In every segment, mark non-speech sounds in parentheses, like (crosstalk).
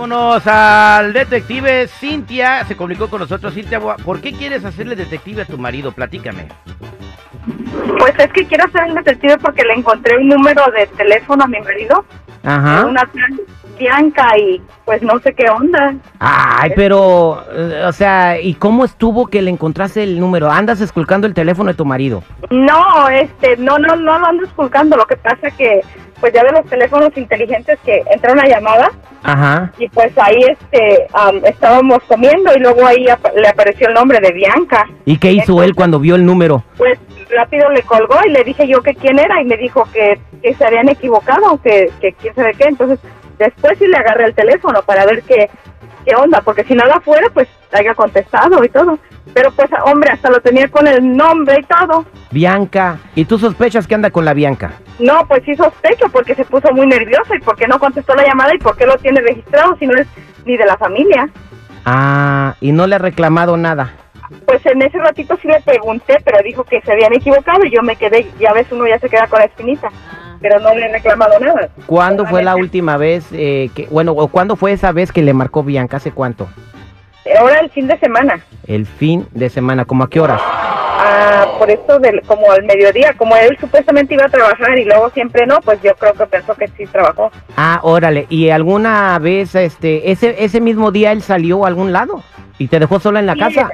Vámonos al detective Cintia. Se comunicó con nosotros. Cintia, ¿por qué quieres hacerle detective a tu marido? Platícame. Pues es que quiero ser un detective porque le encontré un número de teléfono a mi marido. Ajá. Una Bianca y pues no sé qué onda. Ay, pero, eh, o sea, ¿y cómo estuvo que le encontraste el número? ¿Andas esculcando el teléfono de tu marido? No, este, no, no, no lo ando esculcando. Lo que pasa que, pues ya de los teléfonos inteligentes que entra una llamada. Ajá. Y pues ahí, este, am, estábamos comiendo y luego ahí ap- le apareció el nombre de Bianca. ¿Y qué hizo él cuando vio el número? Pues rápido le colgó y le dije yo que quién era y me dijo que, que se habían equivocado, que, que quién sabe qué. Entonces después sí le agarré el teléfono para ver qué, qué onda, porque si nada fuera, pues haya contestado y todo. Pero pues, hombre, hasta lo tenía con el nombre y todo. Bianca. ¿Y tú sospechas que anda con la Bianca? No, pues sí sospecho porque se puso muy nerviosa y porque no contestó la llamada y porque lo tiene registrado si no es ni de la familia. Ah, y no le ha reclamado nada. Pues en ese ratito sí le pregunté, pero dijo que se habían equivocado y yo me quedé, ya ves, uno ya se queda con la espinita, pero no le he reclamado nada. ¿Cuándo fue la última vez eh, que, bueno, o cuándo fue esa vez que le marcó Bianca? ¿Hace cuánto? Ahora el fin de semana, El fin de semana, ¿cómo a qué horas? ah, por esto del, como al mediodía, como él supuestamente iba a trabajar y luego siempre no, pues yo creo que pensó que sí trabajó. Ah, órale. ¿Y alguna vez, este, ese, ese mismo día él salió a algún lado? ¿Y te dejó sola en la Sí, casa?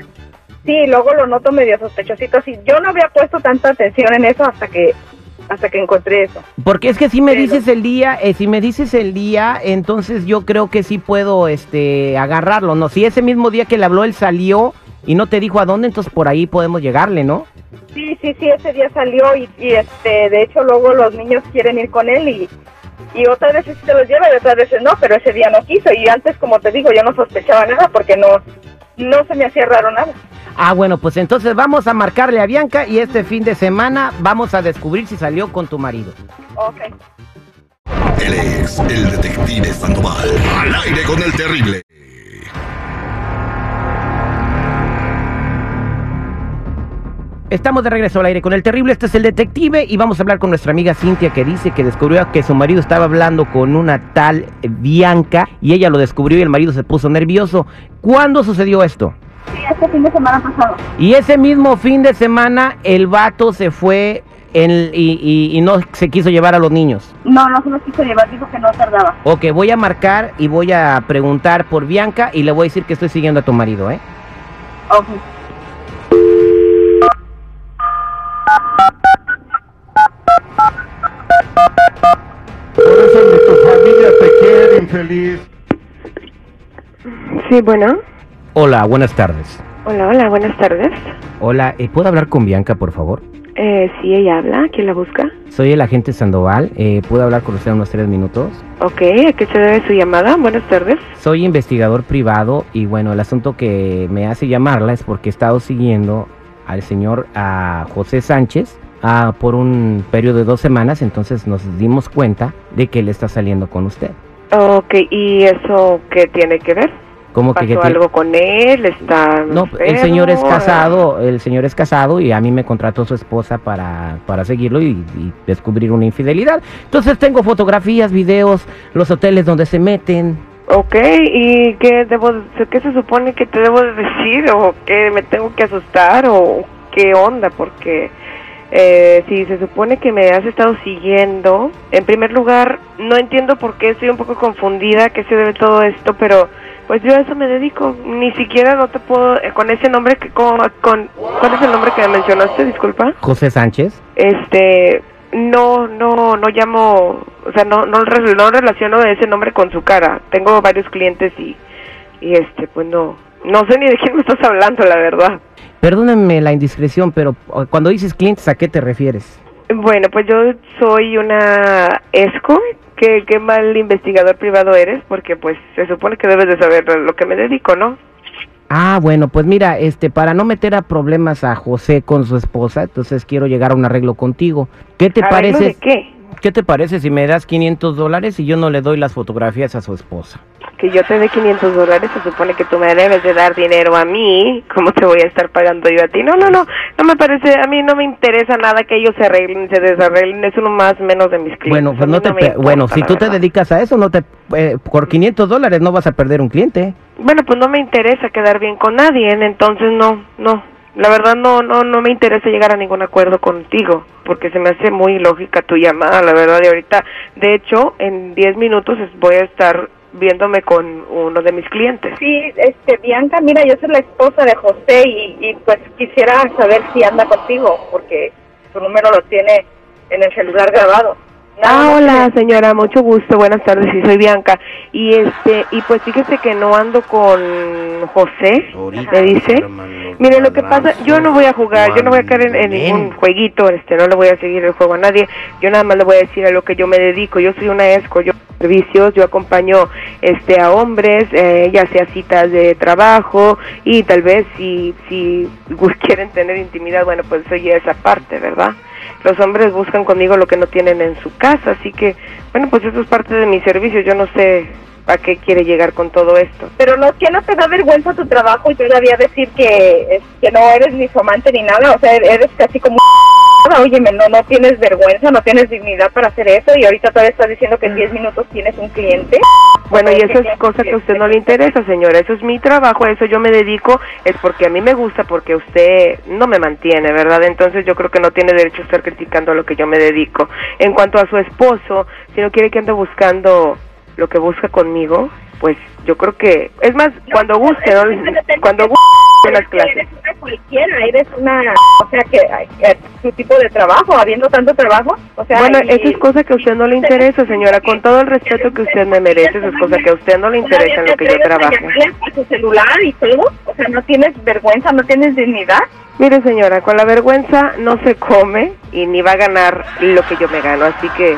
Sí, luego lo noto medio sospechosito, sí, yo no había puesto tanta atención en eso hasta que hasta que encontré eso. Porque es que si me Pero- dices el día, eh, si me dices el día, entonces yo creo que sí puedo, este, agarrarlo, ¿no? Si ese mismo día que le habló él salió y no te dijo a dónde, entonces por ahí podemos llegarle, ¿no? Sí, sí, sí, ese día salió y, y, este, de hecho luego los niños quieren ir con él y, y otras veces sí se los lleva y otras veces no, pero ese día no quiso y antes, como te digo, yo no sospechaba nada porque no, no se me hacía raro nada. Ah, bueno, pues entonces vamos a marcarle a Bianca y este fin de semana vamos a descubrir si salió con tu marido. Ok. Él es el detective Sandoval. Al aire con el terrible. Estamos de regreso al aire con el terrible, este es el detective y vamos a hablar con nuestra amiga Cintia que dice que descubrió que su marido estaba hablando con una tal Bianca y ella lo descubrió y el marido se puso nervioso. ¿Cuándo sucedió esto? Sí, este fin de semana pasado. Y ese mismo fin de semana el vato se fue en- y, y- y no se quiso llevar a los niños. No, no se los quiso llevar, dijo que no tardaba. Ok, voy a marcar y voy a preguntar por Bianca y le voy a decir que estoy siguiendo a tu marido, ¿eh? Ok. Por eso ni tu familia te quiere, infeliz. Sí, bueno. Hola, buenas tardes. Hola, hola, buenas tardes. Hola, eh, ¿puedo hablar con Bianca, por favor? Eh, sí, ella habla. ¿Quién la busca? Soy el agente Sandoval. Eh, ¿Puedo hablar con usted unos tres minutos? Ok, ¿a qué se debe su llamada? Buenas tardes. Soy investigador privado y bueno, el asunto que me hace llamarla es porque he estado siguiendo al señor a José Sánchez ah, por un periodo de dos semanas, entonces nos dimos cuenta de que él está saliendo con usted. Ok, ¿y eso qué tiene que ver? ¿Cómo ¿Pasó que algo con él? ¿Está No, el señor es enfermo? casado, el señor es casado y a mí me contrató su esposa para, para seguirlo y, y descubrir una infidelidad. Entonces tengo fotografías, videos, los hoteles donde se meten. Ok, ¿y qué debo, qué se supone que te debo de decir? ¿O qué me tengo que asustar? ¿O qué onda? Porque eh, si se supone que me has estado siguiendo, en primer lugar, no entiendo por qué estoy un poco confundida, qué se debe todo esto, pero pues yo a eso me dedico. Ni siquiera no te puedo, eh, con ese nombre, que, con, con- ¿cuál es el nombre que me mencionaste? Disculpa. José Sánchez. Este, no, no, no llamo, o sea, no, no, no relaciono ese nombre con su cara. Tengo varios clientes y, y este, pues no, no sé ni de quién me estás hablando, la verdad. Perdónenme la indiscreción, pero cuando dices clientes, ¿a qué te refieres? Bueno, pues yo soy una esco. Qué, qué mal investigador privado eres, porque pues se supone que debes de saber lo que me dedico, ¿no? Ah, bueno, pues mira, este, para no meter a problemas a José con su esposa, entonces quiero llegar a un arreglo contigo. ¿Qué te ¿Arreglo parece? de qué? ¿Qué te parece si me das 500 dólares y yo no le doy las fotografías a su esposa? que yo te dé 500 dólares, se supone que tú me debes de dar dinero a mí, ¿cómo te voy a estar pagando yo a ti? No, no, no, no me parece, a mí no me interesa nada que ellos se arreglen, se desarreglen, es uno más menos de mis clientes. Bueno, pues no te importa, bueno, si tú te dedicas a eso, no te eh, por 500 dólares no vas a perder un cliente. Bueno, pues no me interesa quedar bien con nadie, entonces no, no. La verdad no, no, no me interesa llegar a ningún acuerdo contigo, porque se me hace muy lógica tu llamada, la verdad. Y ahorita, de hecho, en 10 minutos voy a estar viéndome con uno de mis clientes. Sí, este, Bianca, mira, yo soy la esposa de José y, y pues quisiera saber si anda contigo, porque su número lo tiene en el celular grabado. Ah, hola señora, mucho gusto, buenas tardes, sí soy Bianca. Y este, y pues fíjese que no ando con José, me dice. Mire, lo que pasa, yo no voy a jugar, yo no voy a caer en, en ningún jueguito, este, no le voy a seguir el juego a nadie, yo nada más le voy a decir a lo que yo me dedico, yo soy una esco, yo servicios, yo acompaño este a hombres, eh, ya sea citas de trabajo y tal vez si si (laughs) quieren tener intimidad, bueno, pues eso ya es aparte, ¿verdad? Los hombres buscan conmigo lo que no tienen en su casa, así que, bueno, pues eso es parte de mi servicio, yo no sé a qué quiere llegar con todo esto. Pero no, que no te da vergüenza tu trabajo y todavía decir que, que no eres ni su amante ni nada, o sea, eres casi como oye, no, no tienes vergüenza, no tienes dignidad para hacer eso y ahorita todavía estás diciendo que en 10 minutos tienes un cliente. Bueno, y ¿Qué eso es cosa que a usted no le interesa, señora. Eso es mi trabajo, a eso yo me dedico, es porque a mí me gusta, porque usted no me mantiene, ¿verdad? Entonces yo creo que no tiene derecho a estar criticando a lo que yo me dedico. En cuanto a su esposo, si no quiere que ande buscando lo que busca conmigo, pues yo creo que, es más, cuando guste, ¿no? Cuando guste las clases. Eres una cualquiera, eres una, o sea, que, que tu tipo de trabajo, habiendo tanto trabajo, o sea, Bueno, y- eso es cosa que a usted no le interesa, señora. Con todo el respeto que usted me merece, eso es cosa que a usted no le interesa en lo que yo atreves a tu celular y todo, o sea, no tienes vergüenza, no tienes dignidad. Mire, señora, con la vergüenza no se come y ni va a ganar lo que yo me gano, así que,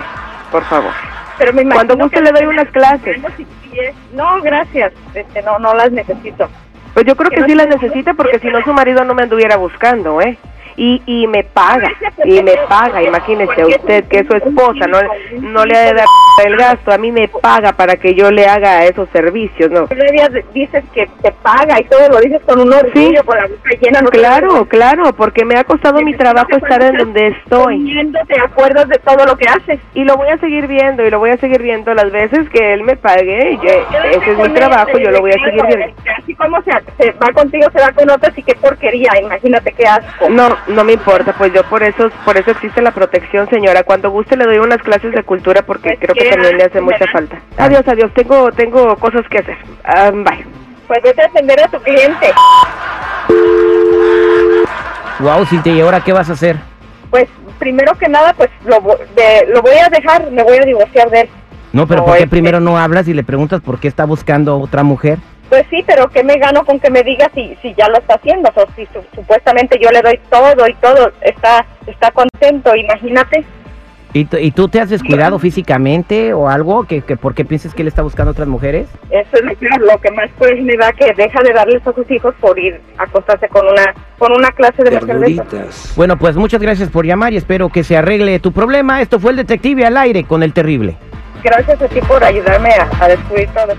por favor. Pero me imagino Cuando guste le doy unas clases. No, gracias, este, no, no las necesito. Pues yo creo Que que no sí la tiene- necesita porque si no su marido no me anduviera buscando, ¿eh? Y, y me paga, y me paga, imagínese usted que es su esposa, no, no le ha de dar el gasto, a mí me paga para que yo le haga esos servicios, ¿no? Dices que te paga y todo lo dices con un orgullo, con la boca llena. Claro, claro, porque me ha costado mi trabajo estar en donde estoy. Te acuerdas de todo lo que haces. Y lo voy a seguir viendo, y lo voy a seguir viendo las veces que él me pague, ese es mi trabajo, yo lo voy a seguir viendo. Así como se, se va contigo, se va con otras y qué porquería, imagínate qué asco. No, no me importa, pues yo por eso, por eso existe la protección, señora. Cuando guste le doy unas clases de cultura porque Pues creo que también le hace mucha falta. Adiós, adiós, tengo, tengo cosas que hacer. Ah, bye. Pues vete a atender a tu cliente. Wow, Cintia, ¿y ahora qué vas a hacer? Pues primero que nada, pues lo, vo- de, lo voy a dejar, me voy a divorciar de él. No, pero No, ¿por qué es que- primero no hablas y le preguntas por qué está buscando a otra mujer? Pues sí, pero ¿qué me gano con que me diga si, si ya lo está haciendo? O sea, si su- supuestamente yo le doy todo y todo, está, está contento, imagínate. ¿Y, tú- y tú te has descuidado físicamente o algo? que, que ¿Por qué piensas que él está buscando a otras mujeres? Eso es lo que, lo que más pues me da que deja de darles a sus hijos por ir a acostarse con una con una clase de mujer de esas. Bueno, pues muchas gracias por llamar y espero que se arregle tu problema. Esto fue el detective al aire con el terrible. Gracias a ti por ayudarme a, a descubrir todo.